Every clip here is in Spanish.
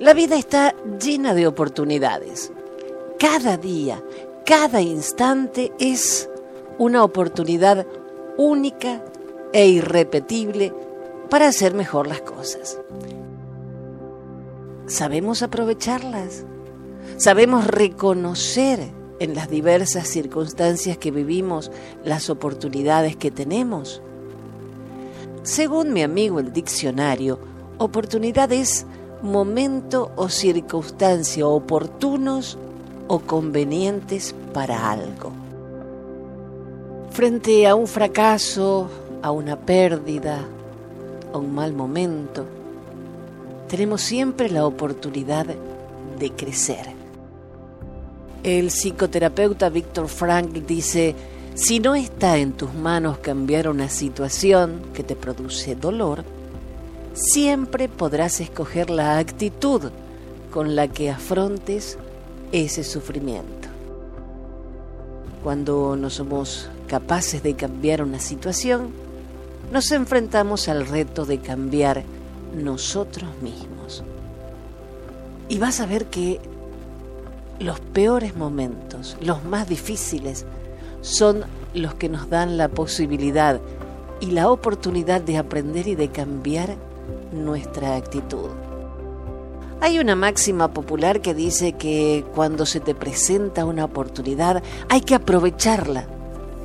La vida está llena de oportunidades. Cada día, cada instante es una oportunidad única e irrepetible para hacer mejor las cosas. ¿Sabemos aprovecharlas? ¿Sabemos reconocer en las diversas circunstancias que vivimos las oportunidades que tenemos? Según mi amigo el diccionario, oportunidad es momento o circunstancia oportunos o convenientes para algo. Frente a un fracaso, a una pérdida, a un mal momento, tenemos siempre la oportunidad de crecer. El psicoterapeuta Víctor Frank dice, si no está en tus manos cambiar una situación que te produce dolor, siempre podrás escoger la actitud con la que afrontes ese sufrimiento. Cuando no somos capaces de cambiar una situación, nos enfrentamos al reto de cambiar nosotros mismos. Y vas a ver que los peores momentos, los más difíciles, son los que nos dan la posibilidad y la oportunidad de aprender y de cambiar nuestra actitud. Hay una máxima popular que dice que cuando se te presenta una oportunidad hay que aprovecharla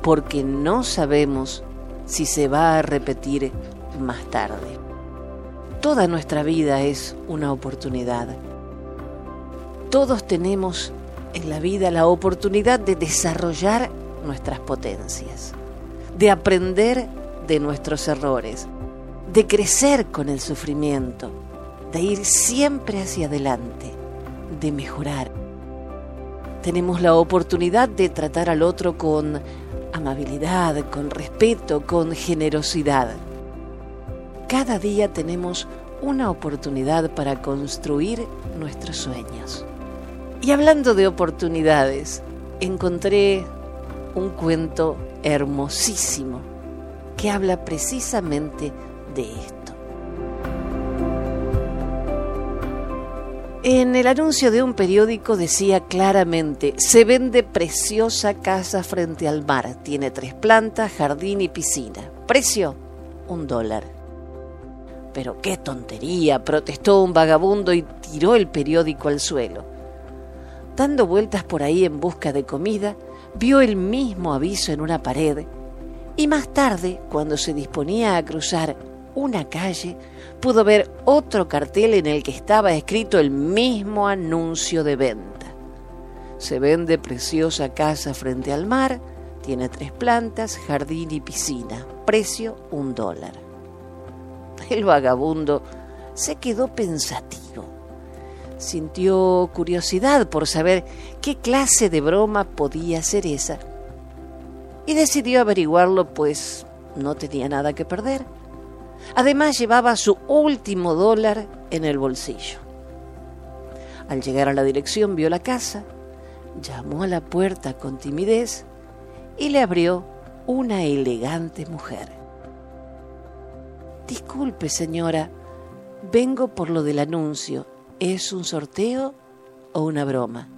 porque no sabemos si se va a repetir más tarde. Toda nuestra vida es una oportunidad. Todos tenemos en la vida la oportunidad de desarrollar nuestras potencias, de aprender de nuestros errores, de crecer con el sufrimiento, de ir siempre hacia adelante, de mejorar. Tenemos la oportunidad de tratar al otro con amabilidad, con respeto, con generosidad. Cada día tenemos una oportunidad para construir nuestros sueños. Y hablando de oportunidades, encontré un cuento hermosísimo que habla precisamente de esto. En el anuncio de un periódico decía claramente, se vende preciosa casa frente al mar, tiene tres plantas, jardín y piscina. Precio, un dólar. Pero qué tontería, protestó un vagabundo y tiró el periódico al suelo. Dando vueltas por ahí en busca de comida, vio el mismo aviso en una pared y más tarde, cuando se disponía a cruzar una calle, pudo ver otro cartel en el que estaba escrito el mismo anuncio de venta. Se vende preciosa casa frente al mar, tiene tres plantas, jardín y piscina, precio un dólar. El vagabundo se quedó pensativo. Sintió curiosidad por saber qué clase de broma podía ser esa y decidió averiguarlo pues no tenía nada que perder. Además llevaba su último dólar en el bolsillo. Al llegar a la dirección vio la casa, llamó a la puerta con timidez y le abrió una elegante mujer. Disculpe, señora, vengo por lo del anuncio. ¿Es un sorteo o una broma?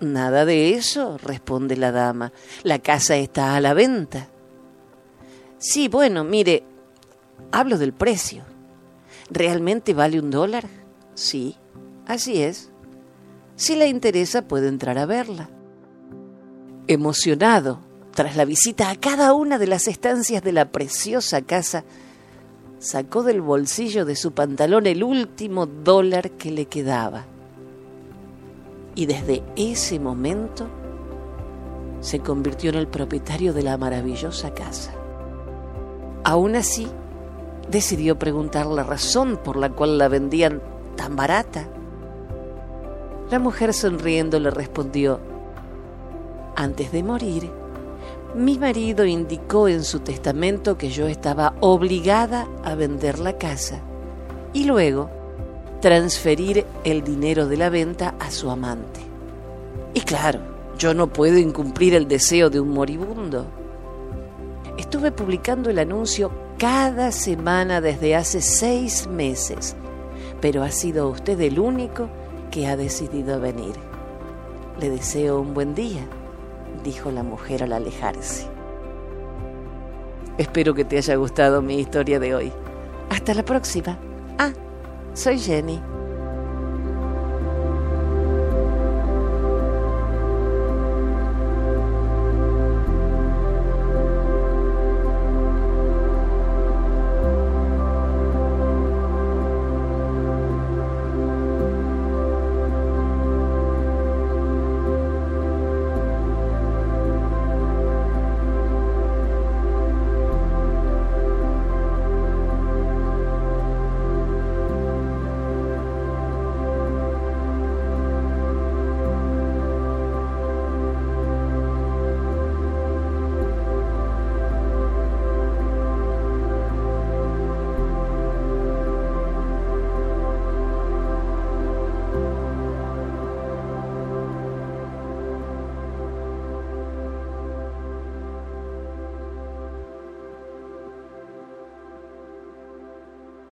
Nada de eso, responde la dama. La casa está a la venta. Sí, bueno, mire, Hablo del precio. ¿Realmente vale un dólar? Sí, así es. Si le interesa puede entrar a verla. Emocionado, tras la visita a cada una de las estancias de la preciosa casa, sacó del bolsillo de su pantalón el último dólar que le quedaba. Y desde ese momento se convirtió en el propietario de la maravillosa casa. Aún así, decidió preguntar la razón por la cual la vendían tan barata. La mujer sonriendo le respondió, antes de morir, mi marido indicó en su testamento que yo estaba obligada a vender la casa y luego transferir el dinero de la venta a su amante. Y claro, yo no puedo incumplir el deseo de un moribundo. Estuve publicando el anuncio cada semana desde hace seis meses, pero ha sido usted el único que ha decidido venir. Le deseo un buen día, dijo la mujer al alejarse. Espero que te haya gustado mi historia de hoy. Hasta la próxima. Ah, soy Jenny.